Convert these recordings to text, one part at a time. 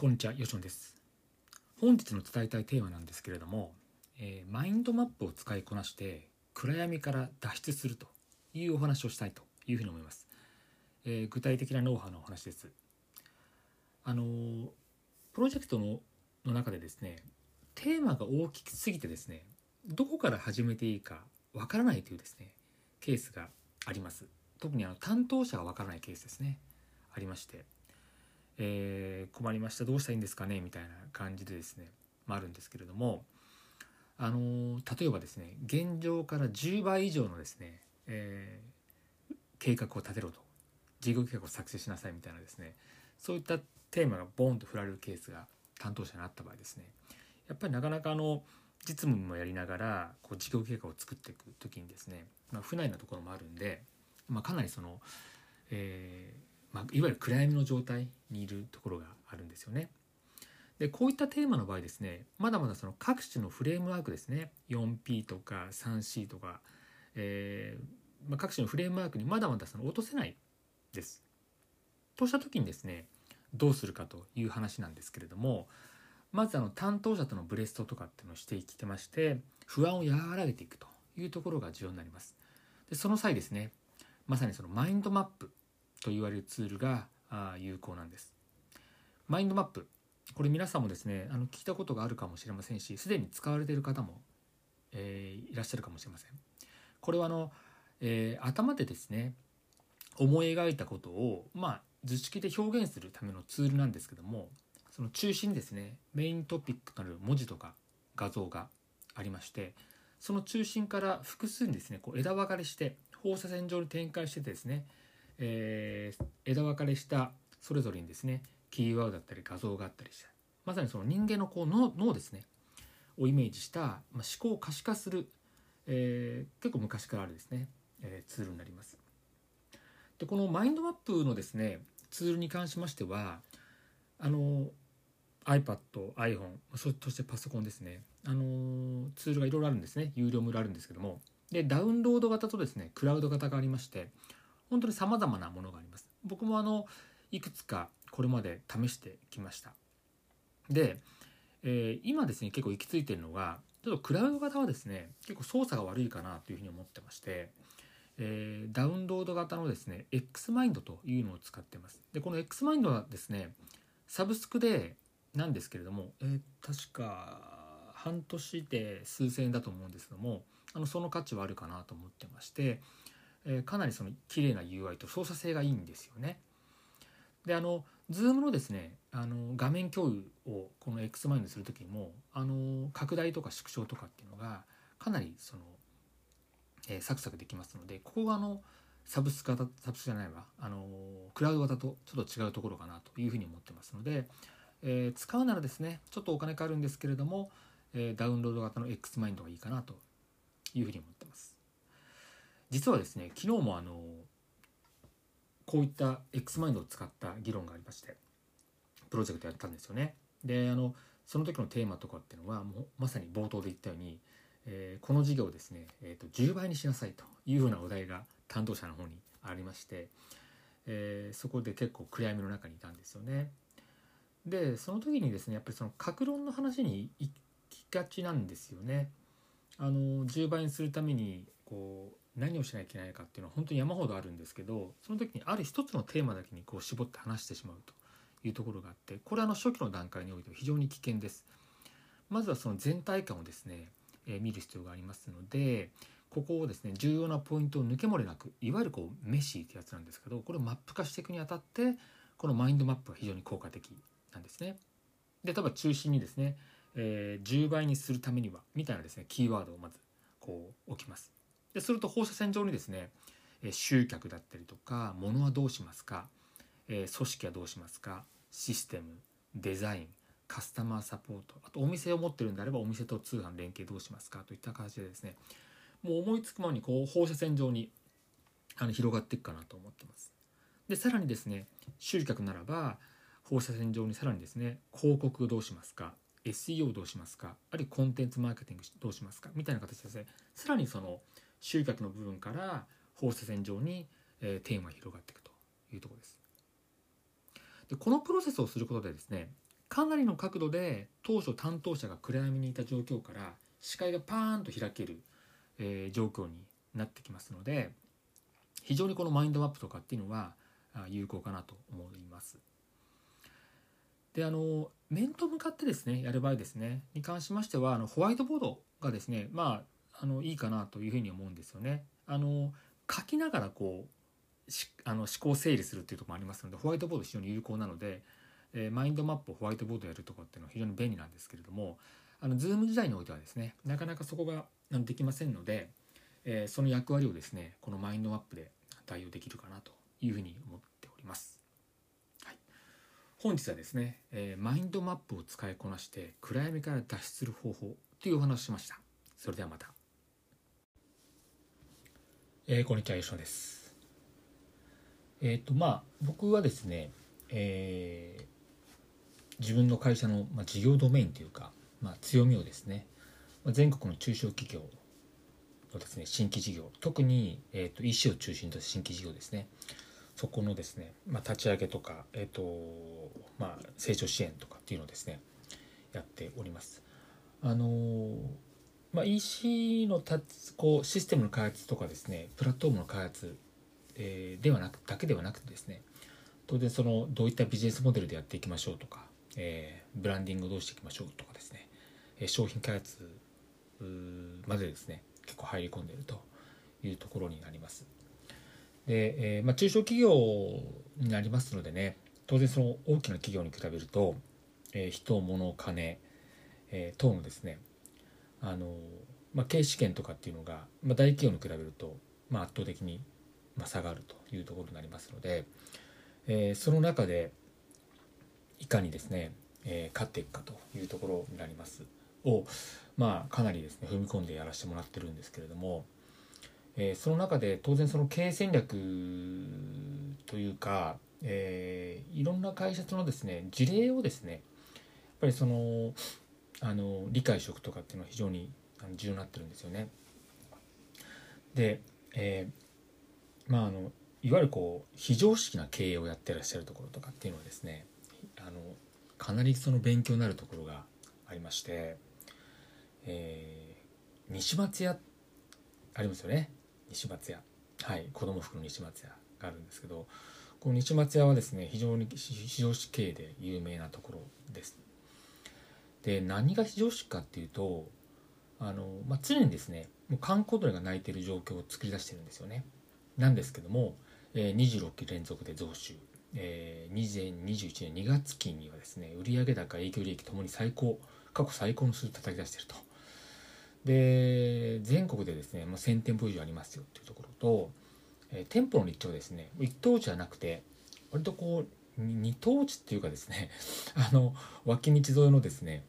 こんにちは、よしのです。本日の伝えたいテーマなんですけれども、えー、マインドマップを使いこなして暗闇から脱出するというお話をしたいというふうに思います。えー、具体的なノウハウのお話です。あのー、プロジェクトのの中でですね、テーマが大きすぎてですね、どこから始めていいかわからないというですね、ケースがあります。特にあの担当者がわからないケースですね、ありまして。えー、困りました。どうしたらいいんですかね？みたいな感じでですね、まあ、あるんですけれどもあの例えばですね現状から10倍以上のですね、えー、計画を立てろと。事業計画を作成しなさいみたいなですねそういったテーマがボンと振られるケースが担当者にあった場合ですねやっぱりなかなかあの実務もやりながらこう事業計画を作っていく時にですね、まあ、不内なところもあるんで、まあ、かなりその、えーまあ、いわゆる暗闇の状態にいるところがあるんですよね。でこういったテーマの場合ですねまだまだその各種のフレームワークですね 4P とか 3C とか、えー、まあ、各種のフレームワークにまだまだその落とせないです。とした時にですねどうするかという話なんですけれどもまずあの担当者とのブレストとかっていうのをしていきてまして不安を和らげていくというところが重要になります。でその際ですねまさにそのマインドマップと言われるツールが有効なんです。マインドマップこれ皆さんもですねあの聞いたことがあるかもしれませんしすでに使われている方も、えー、いらっしゃるかもしれません。これはあの、えー、頭でですね思い描いたことを、まあ、図式で表現するためのツールなんですけどもその中心にですねメイントピックとなる文字とか画像がありましてその中心から複数にですねこう枝分かれして放射線状に展開してですねえー、枝分かれしたそれぞれにですねキーワードだったり画像があったりしてまさにその人間のこう脳ですね。をイメージした、まあ、思考を可視化する、えー、結構昔からあるですね、えー、ツールになります。でこのマインドマップのですねツールに関しましてはあの iPad、iPhone そしてパソコンですね。あのツールがいろいろあるんですね。有料無料あるんですけども。でダウンロード型とですねクラウド型がありまして本当に様々なものがあります。僕もあのいくつかこれまで試してきました。で、えー、今ですね結構行き着いてるのがちょっとクラウド型はですね結構操作が悪いかなというふうに思ってまして、えー、ダウンロード型のですね X マインドというのを使ってます。でこの X マインドはですねサブスクでなんですけれども、えー、確か半年で数千円だと思うんですけどもあのその価値はあるかなと思ってましてえかなりその綺麗な UI と操作性がいいんですよね。であの Zoom のですねあの画面共有をこの X マインドする時もあの拡大とか縮小とかっていうのがかなりその、え、サクサクできますのでここがあのサブスク型サブスクじゃないわあのクラウド型とちょっと違うところかなというふうに思ってますので、えー、使うならですねちょっとお金かかるんですけれども、えー、ダウンロード型の X マインドがいいかなというふうに思ってます。実はですね昨日もあのこういった X マインドを使った議論がありましてプロジェクトやったんですよね。であのその時のテーマとかっていうのはもうまさに冒頭で言ったように、えー、この事業をですね、えーと、10倍にしなさいというようなお題が担当者の方にありまして、えー、そこで結構暗闇の中にいたんですよね。でその時にですねやっぱりその格論の話に行きがちなんですよね。あの10倍にするためにこう何をしなきゃいけないかっていうのは本当に山ほどあるんですけどその時にある一つのテーマだけにこう絞って話してしまうというところがあってこれはあの初期の段階においては非常に危険です。まずはその全体感をですね、えー、見る必要がありますのでここをですね重要なポイントを抜け漏れなくいわゆるこうメシってやつなんですけどこれをマップ化していくにあたってこのマインドマップが非常に効果的なんですね。で例えば中心にですね、えー、10倍にするためにはみたいなですねキーワードをまずこう置きます。ですると放射線上にですね集客だったりとか物はどうしますか？組織はどうしますか？システムデザインカスタマーサポートあとお店を持ってるんであればお店と通販連携どうしますか？といった形でですねもう思いつくままにこう放射線上にあの広がっていくかなと思ってます。でさらにですね集客ならば放射線上にさらにですね広告どうしますか？SEO どうしますか？あるいはコンテンツマーケティングどうしますか？みたいな形でですねさらにその集客の部分から放射線上に、えー、テーマ広がっていくというところです。でこのプロセスをすることでですねかなりの角度で当初担当者が暗闇にいた状況から視界がパーンと開ける、えー、状況になってきますので非常にこのマインドマップとかっていうのは有効かなと思います。であの面と向かってですねやる場合ですねに関しましてはあのホワイトボードがですねまああのいいかなというふうに思うんですよね。あの書きながらこうあの思考整理するっていうとこもありますのでホワイトボード非常に有効なので、えー、マインドマップをホワイトボードやるとかっていうのは非常に便利なんですけれどもあの Zoom 時代においてはですねなかなかそこができませんので、えー、その役割をですねこのマインドマップで対応できるかなというふうに思っております。はい、本日はですね、えー、マインドマップを使いこなして暗闇から脱出する方法というお話をしました。それではまた。えー、こんにちは、吉野です。えっ、ー、と、まあ、僕はですね、えー、自分の会社の、まあ、事業ドメインというか、まあ、強みをですね、まあ、全国の中小企業のですね、新規事業、特に、えーと、医師を中心とした新規事業ですね、そこのですね、まあ、立ち上げとか、えーとまあ、成長支援とかっていうのをですね、やっております。あのまあ、EC のたこうシステムの開発とかですねプラットフォームの開発、えー、ではなくだけではなくてですね当然そのどういったビジネスモデルでやっていきましょうとか、えー、ブランディングをどうしていきましょうとかですね、えー、商品開発までですね結構入り込んでいるというところになります。で、えーまあ、中小企業になりますのでね当然その大きな企業に比べると、えー、人物金、えー、等のですねあの、まあ、経試験とかっていうのが、まあ、大企業に比べると、まあ、圧倒的に、まあ、差があるというところになりますので、えー、その中でいかにですね、えー、勝っていくかというところになります。を、まあ、かなりですね踏み込んでやらせてもらってるんですけれども、えー、その中で当然その経営戦略というか、えー、いろんな会社とのですね事例をですねやっぱりそのあの理解しておくとかっていうのは非常に重要になってるんですよね。で、えー、まああのいわゆるこう非常識な経営をやってらっしゃるところとかっていうのはですねあのかなりその勉強になるところがありまして、えー、西松屋ありますよね。西松屋。はい。子供服の西松屋があるんですけどこの西松屋はですね非常に非常識経営で有名なところです。で何が非常識かっていうとあの、まあ、常にですねもう観光鳥が鳴いてる状況を作り出してるんですよね。なんですけども、えー、26期連続で増収、えー、2021年2月期にはですね売上高営業利益ともに最高過去最高の数字叩き出してると。で全国でですね、まあ、1000店舗以上ありますよっていうところと、えー、店舗の立地はですね一等地じゃなくて割とこう二等地っていうかですね あの脇道沿いのですね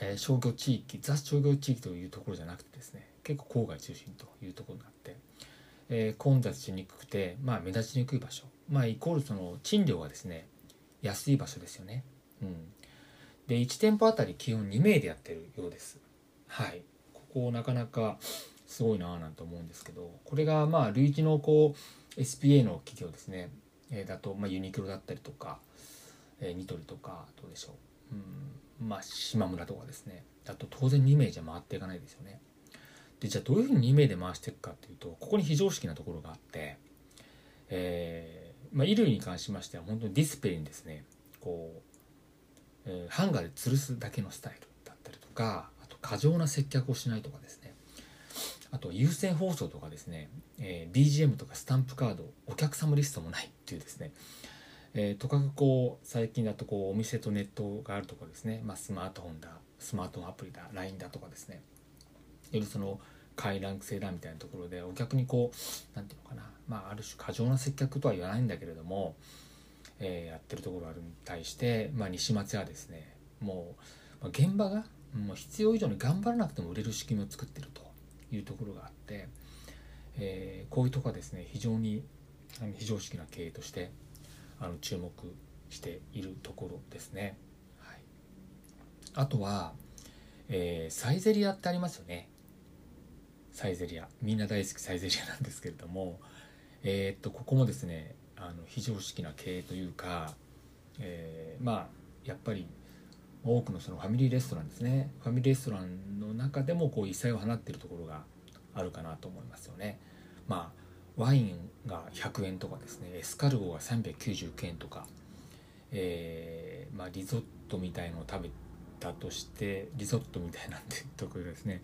え、商業地域雑商業地域というところじゃなくてですね結構郊外中心というところになって、えー、混雑しにくくて、まあ、目立ちにくい場所、まあ、イコールその賃料がですね安い場所ですよね、うん、で1店舗あたり基本2名でやってるようです。はい。ここなかなかすごいなぁなんて思うんですけどこれがまあ類似のこう SPA の企業ですね、えー、だと、まあ、ユニクロだったりとか、えー、ニトリとかどうでしょう、うん。まあ、島村とかですね。だと当然2名じゃ回っていかないですよね。でじゃあどういうふうに2名で回していくかっていうとここに非常識なところがあってえー、まあ、衣類に関しましては本当にディスプレイにですね。こう、えー、ハンガーで吊るすだけのスタイルだったりとかあと過剰な接客をしないとかですね。あと優先放送とかですね、えー、BGM とかスタンプカードお客様リストもないっていうですね。えー、とかくこう最近だとこうお店とネットがあるとこですね、まあ、スマートフォンだスマートフォンアプリだ LINE だとかですね。よりその快ランク制だみたいなところでお客にこう何て言うのかな、まあ、ある種過剰な接客とは言わないんだけれども、えー、やってるところあるに対して、まあ、西松屋はですねもう、まあ、現場がもう必要以上に頑張らなくても売れる仕組みを作ってるというところがあって、えー、こういうとこはですね非常に非常識な経営としてあの注目しているところですね。はい、あとは、えー、サイゼリアってありますよね。サイゼリア。みんな大好きサイゼリアなんですけれども、えー、っと、ここもですね、あの非常識な経営というか、えー、まあ、やっぱり多くのそのファミリーレストランですねファミリーレストランの中でもこう異彩を放っているところがあるかなと思いますよね。まあワインが100円とかですねエスカルゴが399円とか、えー、まあ、リゾットみたいのを食べたとしてリゾットみたいなんてところですね、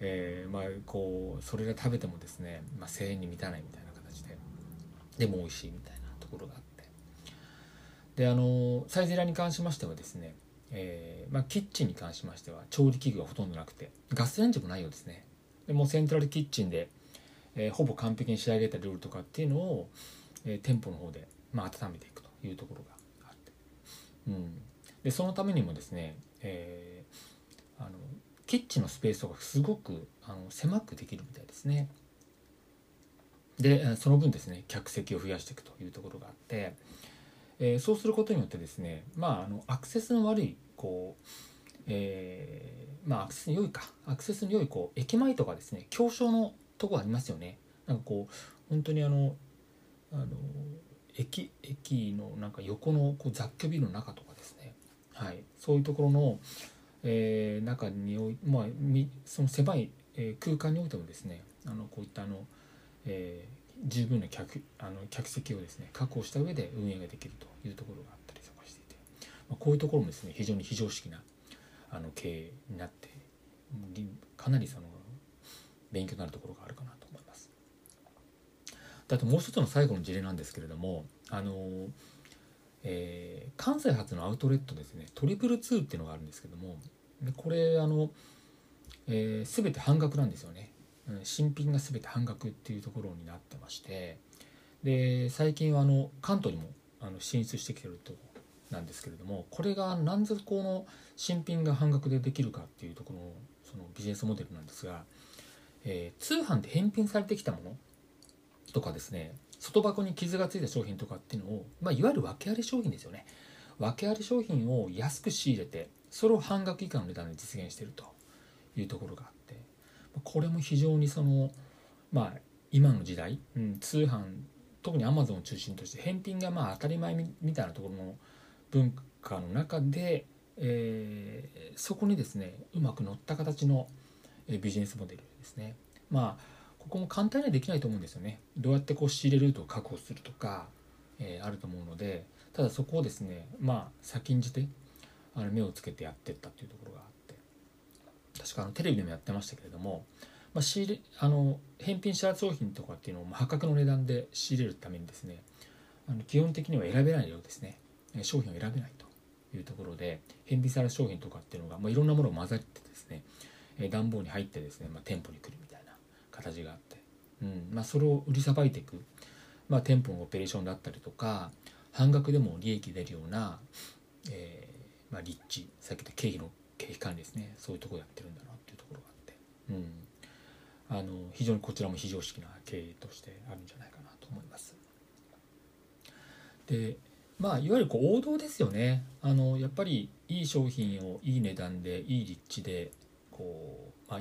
えー、まあこうそれが食べてもですね、まあ、1000円に満たないみたいな形ででも美味しいみたいなところがあって。であのサイゼリアに関しましてはですねえー、まあ、キッチンに関しましては調理器具がほとんどなくてガスレンジもないようですね。でもセントラルキッチンで、えー、ほぼ完璧に仕上げた料理とかっていうのを、えー、店舗の方で、まあ、温めていくというところがあって、うん、でそのためにもですね、えー、あのキッチンのスペースとかすごくあの狭くできるみたいですね。でその分ですね客席を増やしていくというところがあって。えー、そうすることによってですねまああのアクセスの悪いこう、えー、まあアクセスに良いか。アクセスに良いこう駅前とかですね狭小のとこありますよね。なんかこう本当にあのあの駅駅のなんか横のこう雑居ビルの中とかですね、はい、そういうところの、えー、中におい、まあ、その狭い、え空間においてもですねあのこういったあの、えー、十分な客あの客席をですね確保した上で運営ができるというところがあったりとかしていて、まあ、こういうところもですね非常に非常識なあの経営になってかなりその勉強になるところがあるかなと思います。あともう一つの最後の事例なんですけれどもあの、えー、関西発のアウトレットですねトリプルツーっていうのがあるんですけどもこれあの、えー、全て半額なんですよね。新品が全て半額っていうところになってましてで最近はあの関東にもあの進出してきてるとなんですけれどもこれが何でこの新品が半額でできるかっていうところのそのビジネスモデルなんですが、えー、通販で返品されてきたものとかですね外箱に傷がついた商品とかっていうのを、まあ、いわゆる訳あり商品ですよね。訳あり商品を安く仕入れてそれを半額以下の値段で実現しているというところがあってこれも非常にそのまあ今の時代、うん、通販特にアマゾンを中心として返品がまあ当たり前みたいなところの文化の中で、えー、そこにですねうまく乗った形のビジネスモデルですね。まあここも簡単にはできないと思うんですよね。どうやってこう仕入れルートを確保するとか、えー、あると思うのでただそこをですねまあ先んじてあの目をつけてやっていったっていうところがあって確かあのテレビでもやってましたけれども、まあ、仕入れあの返品した商品とかっていうのを破格の値段で仕入れるためにですねあの基本的には選べないようですね商品を選べないというところで返品された商品とかっていうのが、まあ、いろんなものを混ざってですね段ボールに入ってですね、まあ、店舗に来るみたいな形があって、うん。まあ、それを売りさばいていく、まあ、店舗のオペレーションだったりとか半額でも利益出るような、えーまあ、立地。さっき言った経費の経費管理ですね。そういうところやってるんだなっていうところがあって、うん、あの非常にこちらも非常識な経営としてあるんじゃないかなと思います。でまあいわゆるこう王道ですよね。あのやっぱりいい商品をいい値段でいい立地でこう、まあ、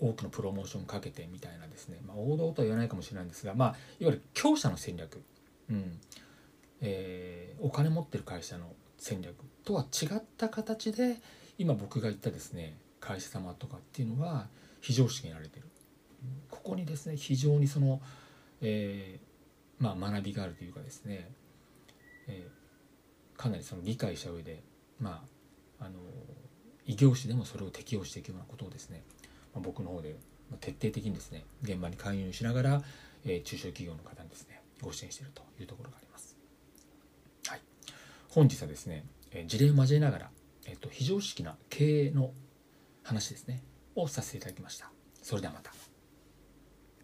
多くのプロモーションかけてみたいなですね、まあ、王道とは言わないかもしれないんですが、まあ、いわゆる強者の戦略、うん。えー、お金持ってる会社の戦略とは違った形で今僕が言ったですね会社様とかっていうのは非常識になれてる。ここにですね非常にその、えー、まあ、学びがあるというかですね、えー、かなりその理解した上でまああの異業種でもそれを適用していくようなことをですね、まあ、僕の方で徹底的にですね現場に勧誘しながら、えー、中小企業の方にですねご支援しているというところがあります。はい、本日はですねえ事例を交えながらえっと、非常識な経営の話ですねをさせていただきました。それではまた。